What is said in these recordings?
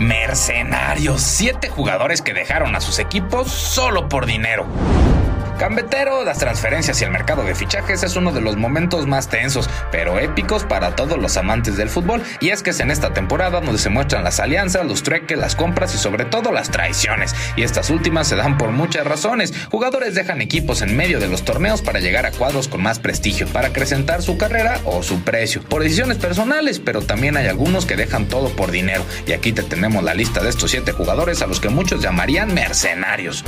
Mercenarios, siete jugadores que dejaron a sus equipos solo por dinero. Cambetero, las transferencias y el mercado de fichajes es uno de los momentos más tensos, pero épicos para todos los amantes del fútbol, y es que es en esta temporada donde se muestran las alianzas, los trueques, las compras y sobre todo las traiciones, y estas últimas se dan por muchas razones. Jugadores dejan equipos en medio de los torneos para llegar a cuadros con más prestigio, para acrecentar su carrera o su precio, por decisiones personales, pero también hay algunos que dejan todo por dinero, y aquí te tenemos la lista de estos siete jugadores a los que muchos llamarían mercenarios.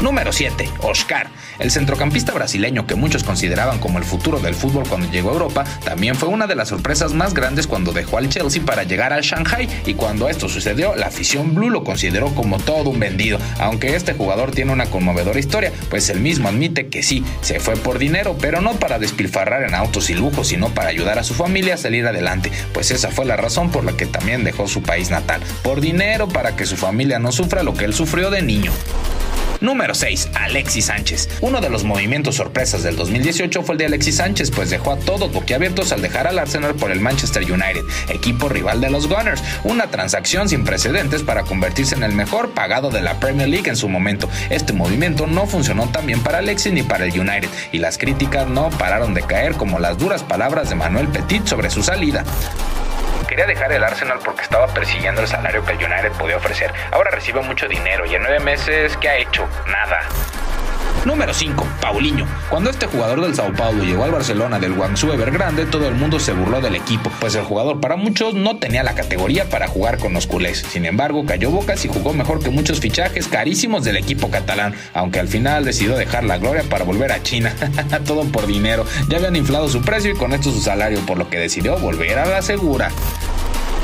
Número 7. Oscar. El centrocampista brasileño que muchos consideraban como el futuro del fútbol cuando llegó a Europa, también fue una de las sorpresas más grandes cuando dejó al Chelsea para llegar al Shanghai y cuando esto sucedió, la afición blue lo consideró como todo un vendido, aunque este jugador tiene una conmovedora historia, pues él mismo admite que sí, se fue por dinero, pero no para despilfarrar en autos y lujos, sino para ayudar a su familia a salir adelante, pues esa fue la razón por la que también dejó su país natal, por dinero para que su familia no sufra lo que él sufrió de niño. Número 6. Alexis Sánchez. Uno de los movimientos sorpresas del 2018 fue el de Alexis Sánchez, pues dejó a todos boquiabiertos al dejar al Arsenal por el Manchester United, equipo rival de los Gunners. Una transacción sin precedentes para convertirse en el mejor pagado de la Premier League en su momento. Este movimiento no funcionó tan bien para Alexis ni para el United, y las críticas no pararon de caer como las duras palabras de Manuel Petit sobre su salida quería dejar el Arsenal porque estaba persiguiendo el salario que el United podía ofrecer. Ahora recibe mucho dinero y en nueve meses, ¿qué ha hecho? Nada. Número 5. Paulinho. Cuando este jugador del Sao Paulo llegó al Barcelona del Guangzhou Evergrande, todo el mundo se burló del equipo, pues el jugador para muchos no tenía la categoría para jugar con los culés. Sin embargo, cayó bocas y jugó mejor que muchos fichajes carísimos del equipo catalán, aunque al final decidió dejar la gloria para volver a China. todo por dinero. Ya habían inflado su precio y con esto su salario, por lo que decidió volver a la segura.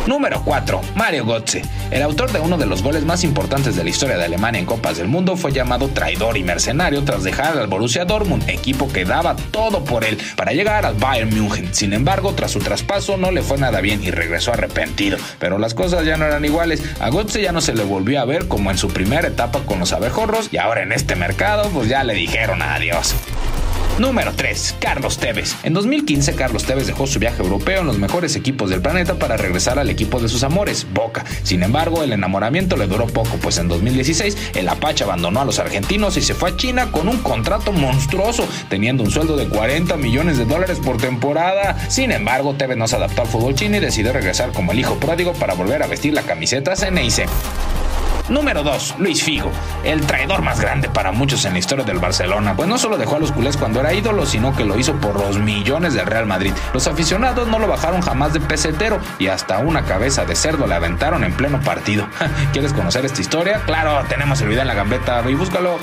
Número 4. Mario Götze. El autor de uno de los goles más importantes de la historia de Alemania en Copas del Mundo fue llamado traidor y mercenario tras dejar al Borussia Dortmund, equipo que daba todo por él para llegar al Bayern München. Sin embargo, tras su traspaso no le fue nada bien y regresó arrepentido. Pero las cosas ya no eran iguales. A Götze ya no se le volvió a ver como en su primera etapa con los abejorros y ahora en este mercado pues ya le dijeron adiós. Número 3. Carlos Tevez. En 2015, Carlos Tevez dejó su viaje europeo en los mejores equipos del planeta para regresar al equipo de sus amores, Boca. Sin embargo, el enamoramiento le duró poco, pues en 2016 el Apache abandonó a los argentinos y se fue a China con un contrato monstruoso, teniendo un sueldo de 40 millones de dólares por temporada. Sin embargo, Tevez no se adaptó al fútbol chino y decidió regresar como el hijo pródigo para volver a vestir la camiseta CNIC. Número 2. Luis Figo, el traidor más grande para muchos en la historia del Barcelona, pues no solo dejó a los culés cuando era ídolo, sino que lo hizo por los millones del Real Madrid. Los aficionados no lo bajaron jamás de pesetero y hasta una cabeza de cerdo le aventaron en pleno partido. ¿Quieres conocer esta historia? Claro, tenemos el video en la gambeta y búscalo.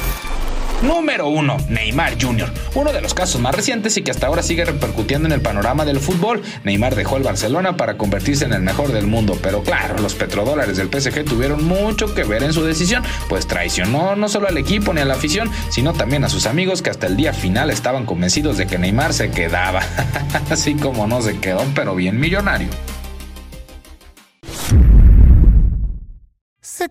Número 1. Neymar Jr. Uno de los casos más recientes y que hasta ahora sigue repercutiendo en el panorama del fútbol. Neymar dejó el Barcelona para convertirse en el mejor del mundo, pero claro, los petrodólares del PSG tuvieron mucho que ver en su decisión, pues traicionó no solo al equipo ni a la afición, sino también a sus amigos que hasta el día final estaban convencidos de que Neymar se quedaba. Así como no se quedó, pero bien millonario.